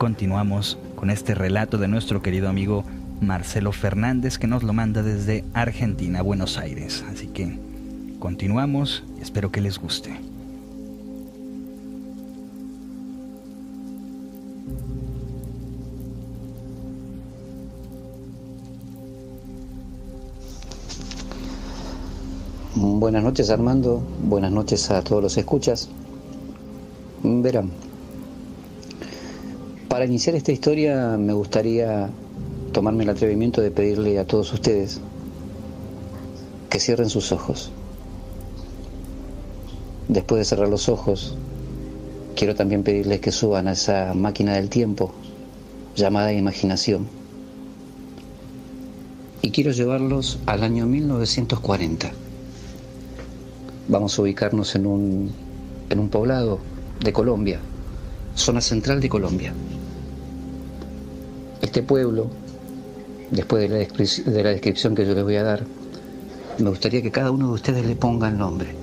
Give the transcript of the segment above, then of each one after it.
continuamos con este relato de nuestro querido amigo Marcelo Fernández que nos lo manda desde Argentina, Buenos Aires. Así que continuamos espero que les guste. Buenas noches Armando, buenas noches a todos los escuchas. Verán, para iniciar esta historia me gustaría tomarme el atrevimiento de pedirle a todos ustedes que cierren sus ojos. Después de cerrar los ojos, quiero también pedirles que suban a esa máquina del tiempo llamada imaginación. Y quiero llevarlos al año 1940. Vamos a ubicarnos en un, en un poblado de Colombia, zona central de Colombia. Este pueblo después de la, de la descripción que yo les voy a dar, me gustaría que cada uno de ustedes le ponga el nombre.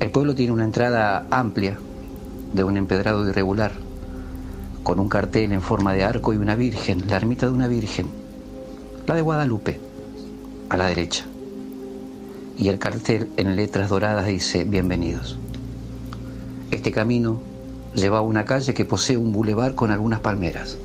El pueblo tiene una entrada amplia de un empedrado irregular, con un cartel en forma de arco y una virgen, la ermita de una virgen, la de Guadalupe, a la derecha. Y el cartel en letras doradas dice, bienvenidos. Este camino lleva a una calle que posee un bulevar con algunas palmeras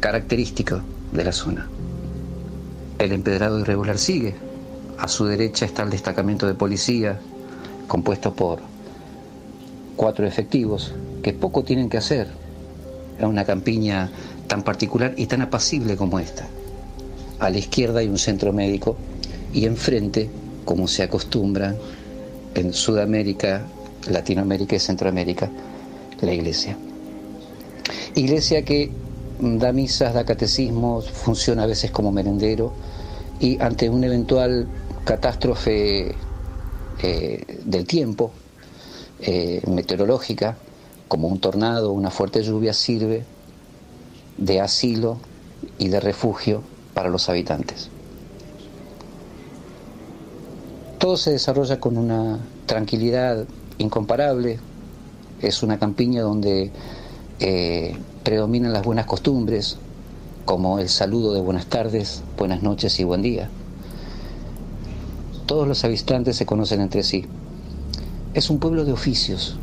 característico de la zona. El empedrado irregular sigue. A su derecha está el destacamento de policía, compuesto por cuatro efectivos que poco tienen que hacer en una campiña tan particular y tan apacible como esta. A la izquierda hay un centro médico y enfrente, como se acostumbra en Sudamérica, Latinoamérica y Centroamérica, la iglesia. Iglesia que da misas, da catecismos, funciona a veces como merendero y ante una eventual catástrofe eh, del tiempo, eh, meteorológica, como un tornado, una fuerte lluvia, sirve de asilo y de refugio para los habitantes. Todo se desarrolla con una tranquilidad incomparable. Es una campiña donde eh, predominan las buenas costumbres, como el saludo de buenas tardes, buenas noches y buen día. Todos los habitantes se conocen entre sí. Es un pueblo de oficios.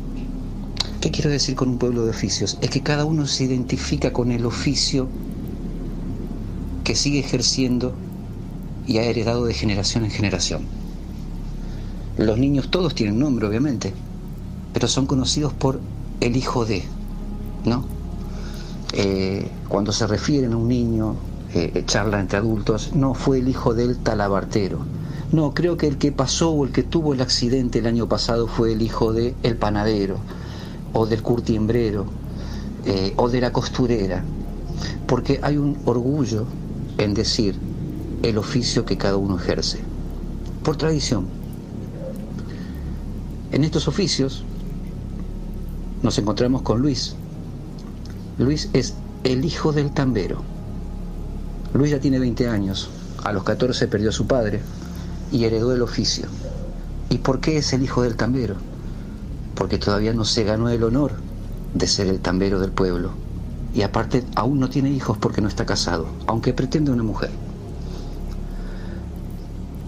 ¿Qué quiero decir con un pueblo de oficios? Es que cada uno se identifica con el oficio que sigue ejerciendo y ha heredado de generación en generación. Los niños todos tienen nombre, obviamente, pero son conocidos por el hijo de, ¿no? Eh, cuando se refieren a un niño, eh, charla entre adultos, no fue el hijo del talabartero. No, creo que el que pasó o el que tuvo el accidente el año pasado fue el hijo del el panadero, o del curtiembrero, eh, o de la costurera. Porque hay un orgullo en decir el oficio que cada uno ejerce, por tradición. En estos oficios nos encontramos con Luis, Luis es el hijo del tambero. Luis ya tiene 20 años, a los 14 perdió a su padre y heredó el oficio. ¿Y por qué es el hijo del tambero? Porque todavía no se ganó el honor de ser el tambero del pueblo. Y aparte aún no tiene hijos porque no está casado, aunque pretende una mujer.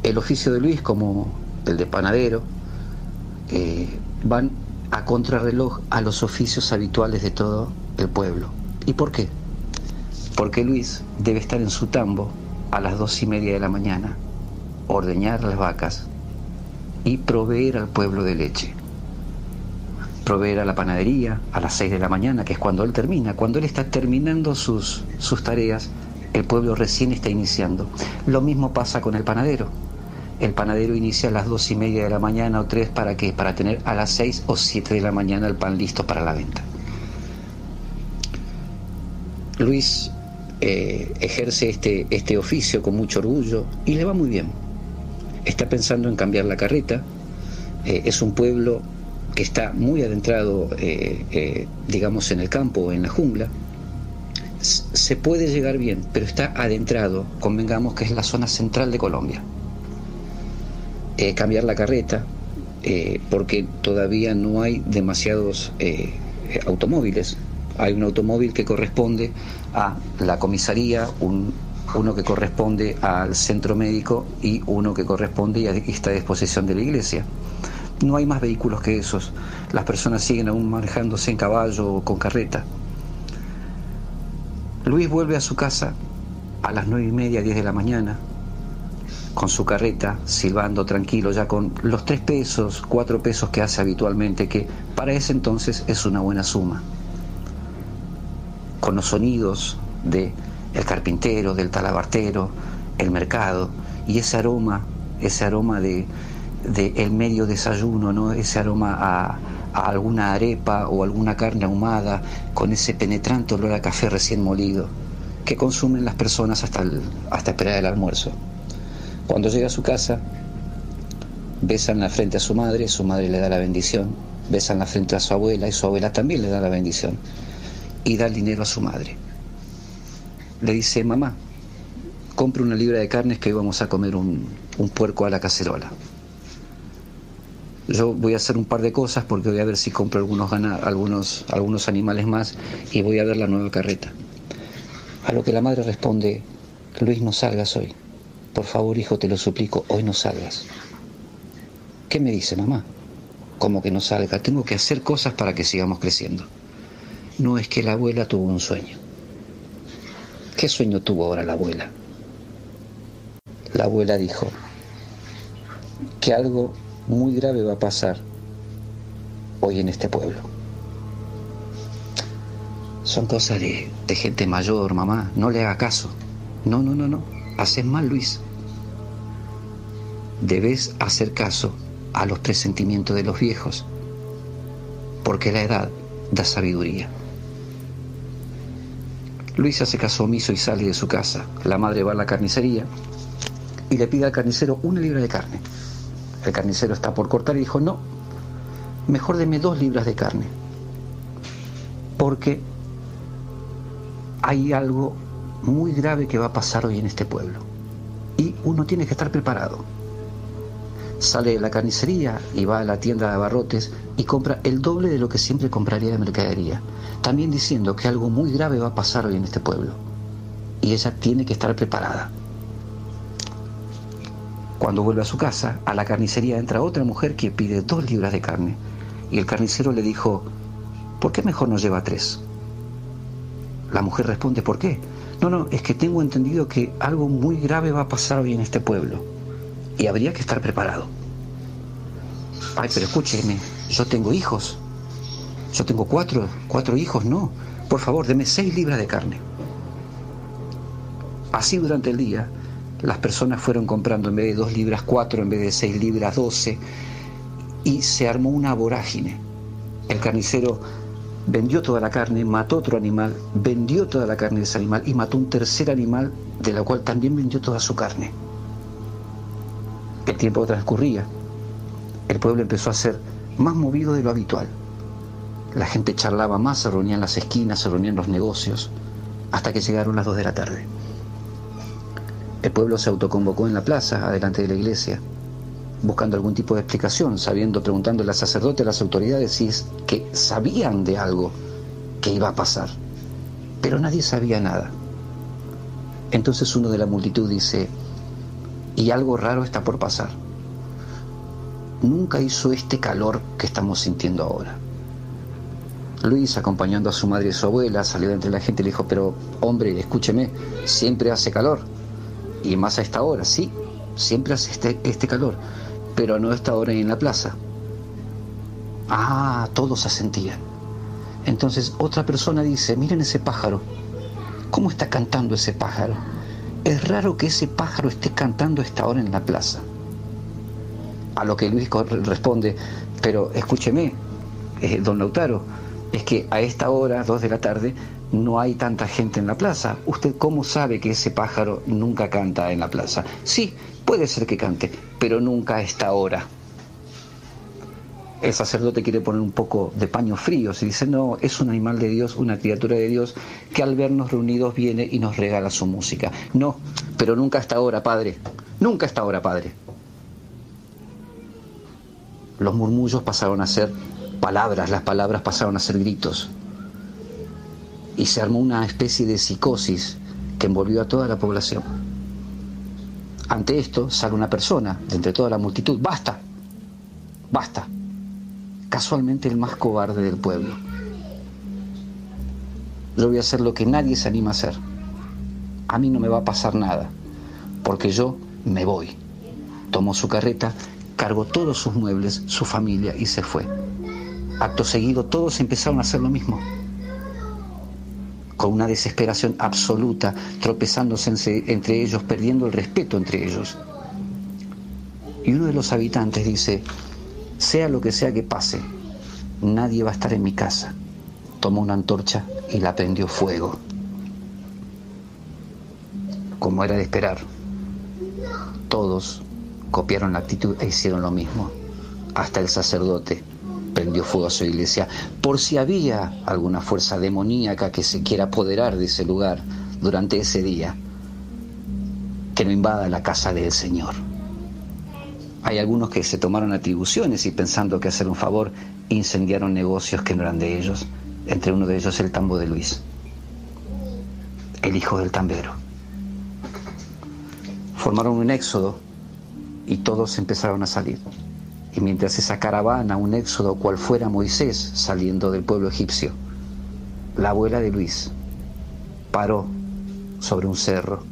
El oficio de Luis, como el de panadero, eh, van a contrarreloj a los oficios habituales de todo el pueblo. ¿Y por qué? Porque Luis debe estar en su tambo a las dos y media de la mañana, ordeñar las vacas y proveer al pueblo de leche. Proveer a la panadería a las seis de la mañana, que es cuando él termina. Cuando él está terminando sus, sus tareas, el pueblo recién está iniciando. Lo mismo pasa con el panadero. El panadero inicia a las dos y media de la mañana o tres para qué? Para tener a las seis o siete de la mañana el pan listo para la venta. Luis eh, ejerce este, este oficio con mucho orgullo y le va muy bien. Está pensando en cambiar la carreta. Eh, es un pueblo que está muy adentrado, eh, digamos, en el campo, en la jungla. Se puede llegar bien, pero está adentrado, convengamos que es la zona central de Colombia. Cambiar la carreta, porque todavía no hay demasiados automóviles Hay un automóvil que corresponde a la comisaría, uno que corresponde al centro médico y uno que corresponde y a disposición de la iglesia. No hay más vehículos que esos. Las personas siguen aún manejándose en caballo o con carreta. Luis vuelve a su casa a las nueve y media, diez de la mañana, con su carreta, silbando tranquilo, ya con los tres pesos, cuatro pesos que hace habitualmente, que para ese entonces es una buena suma. Con los sonidos de el carpintero, del talabartero, el mercado y ese aroma, ese aroma de, el medio desayuno, ¿no? ese aroma a, alguna arepa o alguna carne ahumada, con ese penetrante olor a café recién molido que consumen las personas hasta, hasta esperar el almuerzo. Cuando llega a su casa, besan la frente a su madre, su madre le da la bendición, besan la frente a su abuela y su abuela también le da la bendición y da el dinero a su madre. Le dice, mamá, compre una libra de carnes que hoy vamos a comer un, puerco a la cacerola. Yo voy a hacer un par de cosas porque voy a ver si compro algunos, algunos, algunos animales más y voy a ver la nueva carreta. A lo que la madre responde, Luis, no salgas hoy. Por favor, hijo, te lo suplico, hoy no salgas. ¿Qué me dice mamá? Como que no salga, tengo que hacer cosas para que sigamos creciendo. No es que la abuela tuvo un sueño. ¿Qué sueño tuvo ahora la abuela? La abuela dijo que algo muy grave va a pasar hoy en este pueblo. Son cosas de, de gente mayor, mamá. No le haga caso. No, no, no, no haces mal, Luis. Debes hacer caso a los presentimientos de los viejos, porque la edad da sabiduría. Luis hace caso omiso y sale de su casa. La madre va a la carnicería y le pide al carnicero una libra de carne. El carnicero está por cortar y dijo, no, mejor deme dos libras de carne, porque hay algo muy grave que va a pasar hoy en este pueblo. Y uno tiene que estar preparado. Sale de la carnicería y va a la tienda de abarrotes y compra el doble de lo que siempre compraría de mercadería. También diciendo que algo muy grave va a pasar hoy en este pueblo. Y ella tiene que estar preparada. Cuando vuelve a su casa, a la carnicería entra otra mujer que pide dos libras de carne. Y el carnicero le dijo, ¿por qué mejor no lleva tres? La mujer responde, ¿por qué? No, no, es que tengo entendido que algo muy grave va a pasar hoy en este pueblo y habría que estar preparado. Ay, pero escúcheme, yo tengo hijos. Yo tengo cuatro, cuatro hijos, no. Por favor, deme seis libras de carne. Así durante el día, las personas fueron comprando en vez de dos libras, cuatro, en vez de seis libras, doce, y se armó una vorágine. El carnicero vendió toda la carne, mató otro animal, vendió toda la carne de ese animal y mató un tercer animal de la cual también vendió toda su carne. El tiempo transcurría. El pueblo empezó a ser más movido de lo habitual. La gente charlaba más, se reunía en las esquinas, se reunían en los negocios, hasta que llegaron las dos de la tarde. El pueblo se autoconvocó en la plaza, adelante de la iglesia, buscando algún tipo de explicación, sabiendo, preguntándole al sacerdote, a las autoridades, si es que sabían de algo que iba a pasar. Pero nadie sabía nada. Entonces uno de la multitud dice, y algo raro está por pasar. Nunca hizo este calor que estamos sintiendo ahora. Luis, acompañando a su madre y su abuela, salió entre la gente y le dijo, pero hombre, escúcheme, siempre hace calor. Y más a esta hora, sí, siempre hace este, este calor pero no está ahora en la plaza. Ah, todos asentían. Entonces otra persona dice, miren ese pájaro, ¿cómo está cantando ese pájaro? Es raro que ese pájaro esté cantando esta hora en la plaza. A lo que Luis responde, pero escúcheme, eh, don Lautaro, es que a esta hora, dos de la tarde, no hay tanta gente en la plaza. ¿Usted cómo sabe que ese pájaro nunca canta en la plaza? Sí, puede ser que cante, pero nunca a esta hora. El sacerdote quiere poner un poco de paño frío, se dice, no, es un animal de Dios, una criatura de Dios, que al vernos reunidos viene y nos regala su música. No, pero nunca a esta hora, Padre, nunca a esta hora, Padre. Los murmullos pasaron a ser palabras, las palabras pasaron a ser gritos. y se armó una especie de psicosis que envolvió a toda la población. Ante esto sale una persona de entre toda la multitud, basta, basta, casualmente el más cobarde del pueblo. Yo voy a hacer lo que nadie se anima a hacer. A mí no me va a pasar nada, porque yo me voy. Tomó su carreta, cargó todos sus muebles, su familia y se fue. Acto seguido todos empezaron a hacer lo mismo con una desesperación absoluta, tropezándose entre ellos, perdiendo el respeto entre ellos. Y uno de los habitantes dice, sea lo que sea que pase, nadie va a estar en mi casa. Tomó una antorcha y la prendió fuego. Como era de esperar, todos copiaron la actitud e hicieron lo mismo, hasta el sacerdote prendió fuego a su iglesia, por si había alguna fuerza demoníaca que se quiera apoderar de ese lugar durante ese día, que no invada la casa del Señor. Hay algunos que se tomaron atribuciones y pensando que hacer un favor incendiaron negocios que no eran de ellos, entre uno de ellos el tambo de Luis, el hijo del tambero. Formaron un éxodo y todos empezaron a salir. Y mientras esa caravana, un éxodo cual fuera Moisés saliendo del pueblo egipcio, la abuela de Luis paró sobre un cerro,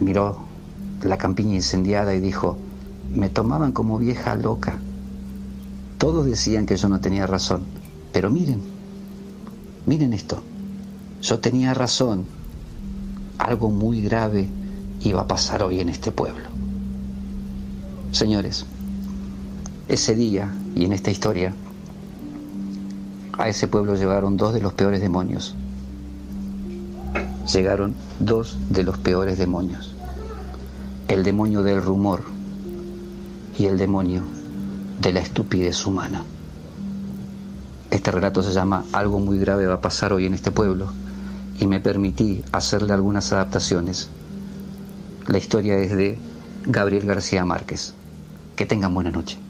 miró la campiña incendiada y dijo, me tomaban como vieja loca. Todos decían que yo no tenía razón, pero miren, miren esto, yo tenía razón, algo muy grave iba a pasar hoy en este pueblo. Señores, ese día y en esta historia, a ese pueblo llegaron dos de los peores demonios. Llegaron dos de los peores demonios. El demonio del rumor y el demonio de la estupidez humana. Este relato se llama Algo muy grave va a pasar hoy en este pueblo y me permití hacerle algunas adaptaciones. La historia es de Gabriel García Márquez. Que tengan buena noche.